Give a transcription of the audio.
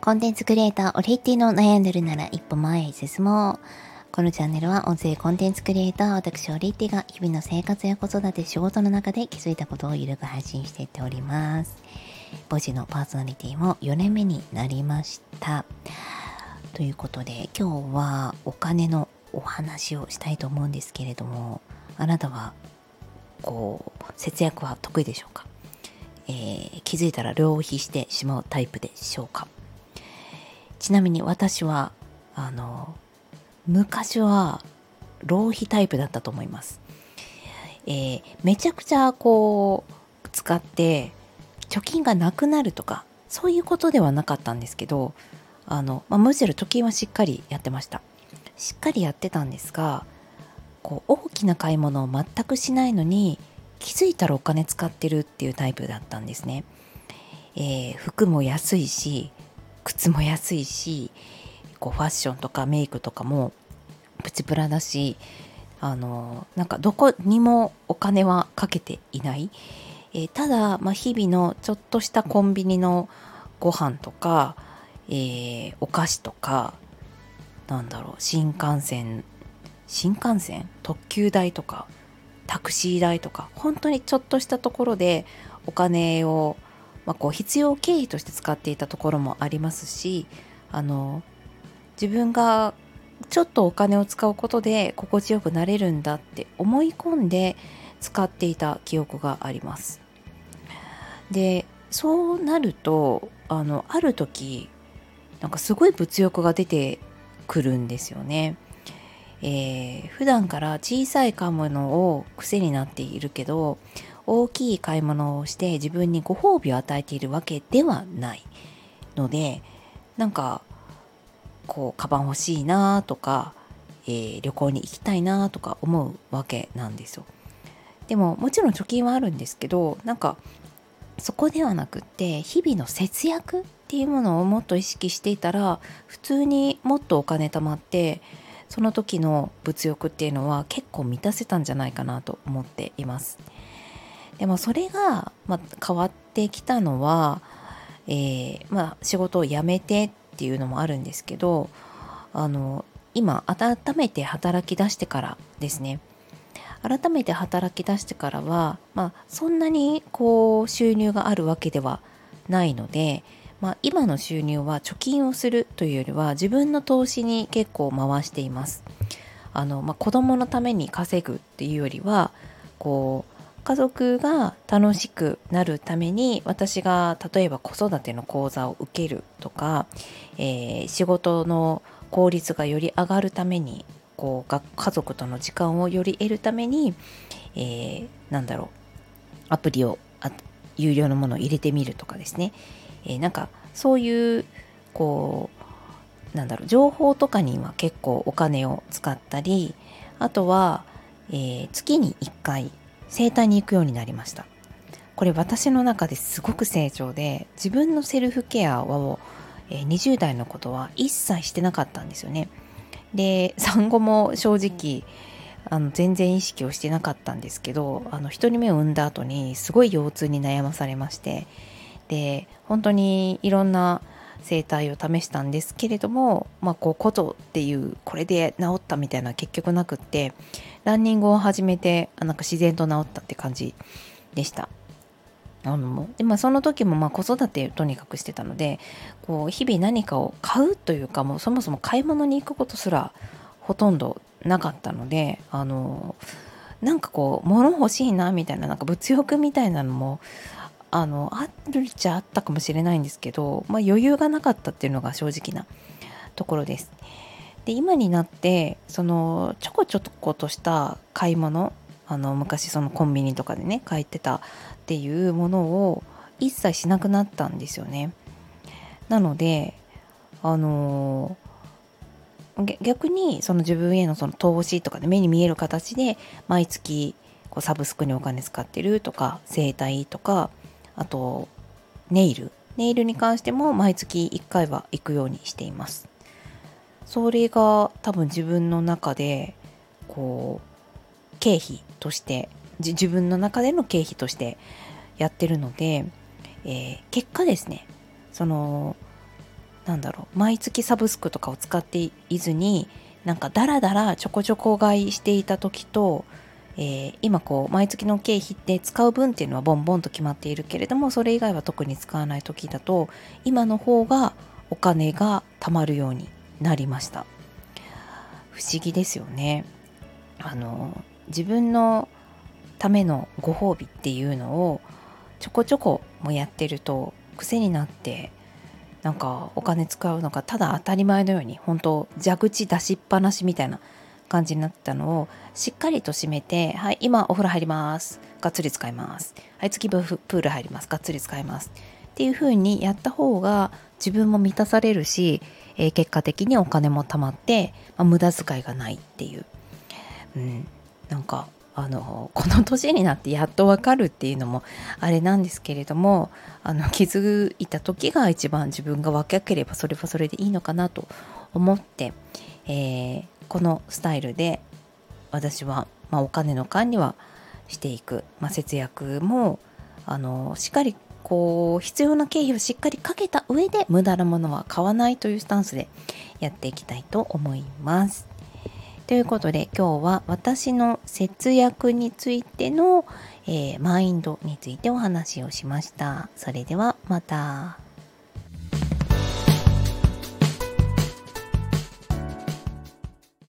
コンテンツクリエイター、オリティの悩んでるなら一歩前へ進もう。このチャンネルは音声コンテンツクリエイター、私オリティが日々の生活や子育て、仕事の中で気づいたことをゆるく配信していっております。母子のパーソナリティも4年目になりました。ということで今日はお金のお話をしたいと思うんですけれども、あなたはこう節約は得意でしょうか？えー、気づいたら浪費してしまうタイプでしょうか？ちなみに私はあの昔は浪費タイプだったと思います、えー、めちゃくちゃこう使って貯金がなくなるとかそういうことではなかったんですけどあの、まあ、むしろ貯金はしっかりやってましたしっかりやってたんですがこう大きな買い物を全くしないのに気づいたらお金使ってるっていうタイプだったんですね。えー、服も安いし靴も安いしこうファッションとかメイクとかもプチプラだしあのなんかどこにもお金はかけていない、えー、ただ、まあ、日々のちょっとしたコンビニのご飯とか、えー、お菓子とかなんだろう新幹線新幹線？特急代とかタクシー代とか本当にちょっとしたところでお金を、まあ、こう必要経費として使っていたところもありますしあの自分がちょっとお金を使うことで心地よくなれるんだって思い込んで使っていた記憶があります。でそうなるとあのある時なんかすごい物欲が出てくるんですよね。えー、普段から小さい買い物を癖になっているけど大きい買い物をして自分にご褒美を与えているわけではないのでなんかこうカバン欲しいなとか、えー、旅行に行きたいなとか思うわけなんですよ。でももちろん貯金はあるんですけどなんかそこではなくって日々の節約っていうものをもっと意識していたら普通にもっとお金貯まってその時の物欲っていうのは結構満たせたんじゃないかなと思っています。でもそれが、まあ、変わってきたのは、えー、まあ、仕事を辞めてっていうのもあるんですけどあの今改めて働き出してからですね改めて働き出してからは、まあ、そんなにこう収入があるわけではないので、まあ、今の収入は貯金をするというよりは自分の投資に結構回しています。あのまあ、子供のために稼ぐっていうよりはこう家族が楽しくなるために私が例えば子育ての講座を受けるとか、えー、仕事の効率がより上がるためにこう家族との時間をより得るために、えー、なんだろうアプリを有料のものを入れてみるとかですね、えー、なんかそういうこうなんだろう情報とかには結構お金を使ったりあとは、えー、月に1回整体に行くようになりました。これ私の中ですごく成長で自分のセルフケアを、え、20代のことは一切してなかったんですよね。で産後も正直あの全然意識をしてなかったんですけどあの1人目を産んだ後にすごい腰痛に悩まされましてで本当にいろんな整体を試したんですけれども、まあ、こうことっていうこれで治ったみたいな結局なくってランニングを始めてなんか自然と治ったって感じでした。あのでまあ、その時もま子育てとにかくしてたのでこう日々何かを買うというかもうそもそも買い物に行くことすらほとんどなかったのであのなんかこう物欲しいなみたいななんか物欲みたいなのもあのあるっちゃあったかもしれないんですけど、まあ、余裕がなかったっていうのが正直なところです。で今になってそのちょこちょことした買い物あの昔そのコンビニとかでね買ってたっていうものを一切しなくなったんですよね。なのであの逆にその自分へのその投資とかで目に見える形で毎月こうサブスクにお金使ってるとか整体とかあとネイル。ネイルに関しても毎月1回は行くようにしています。それが多分自分の中でこう経費として自分の中での経費としてやってるので、えー、結果ですねそのなんだろう毎月サブスクとかを使っていずになんかダラダラちょこちょこ買いしていた時と、えー、今こう毎月の経費って使う分っていうのはボンボンと決まっているけれどもそれ以外は特に使わない時だと今の方がお金が貯まるようになりました。不思議ですよね。あの自分のためのご褒美っていうのをちょこちょこもやってると癖になってなんかお金使うのがただ当たり前のように本当蛇口出しっぱなしみたいな感じになったのをしっかりと締めてはい今お風呂入ります。がっつり使います。はい次プール入ります。がっつり使います。っていう風にやった方が自分も満たされるし、えー、結果的にお金も貯まって、まあ、無駄遣いがないっていう、うん、なんかあのこの年になってやっとわかるっていうのもあれなんですけれどもあの気づいた時が一番自分が若ければそれはそれでいいのかなと思って、えー、このスタイルで私は、まあ、お金の管理はしていく、まあ、節約もあのしっかりこう必要な経費をしっかりかけた上で無駄なものは買わないというスタンスでやっていきたいと思います。ということで今日は私の節約についての、えー、マインドについてお話をしました。それではまた。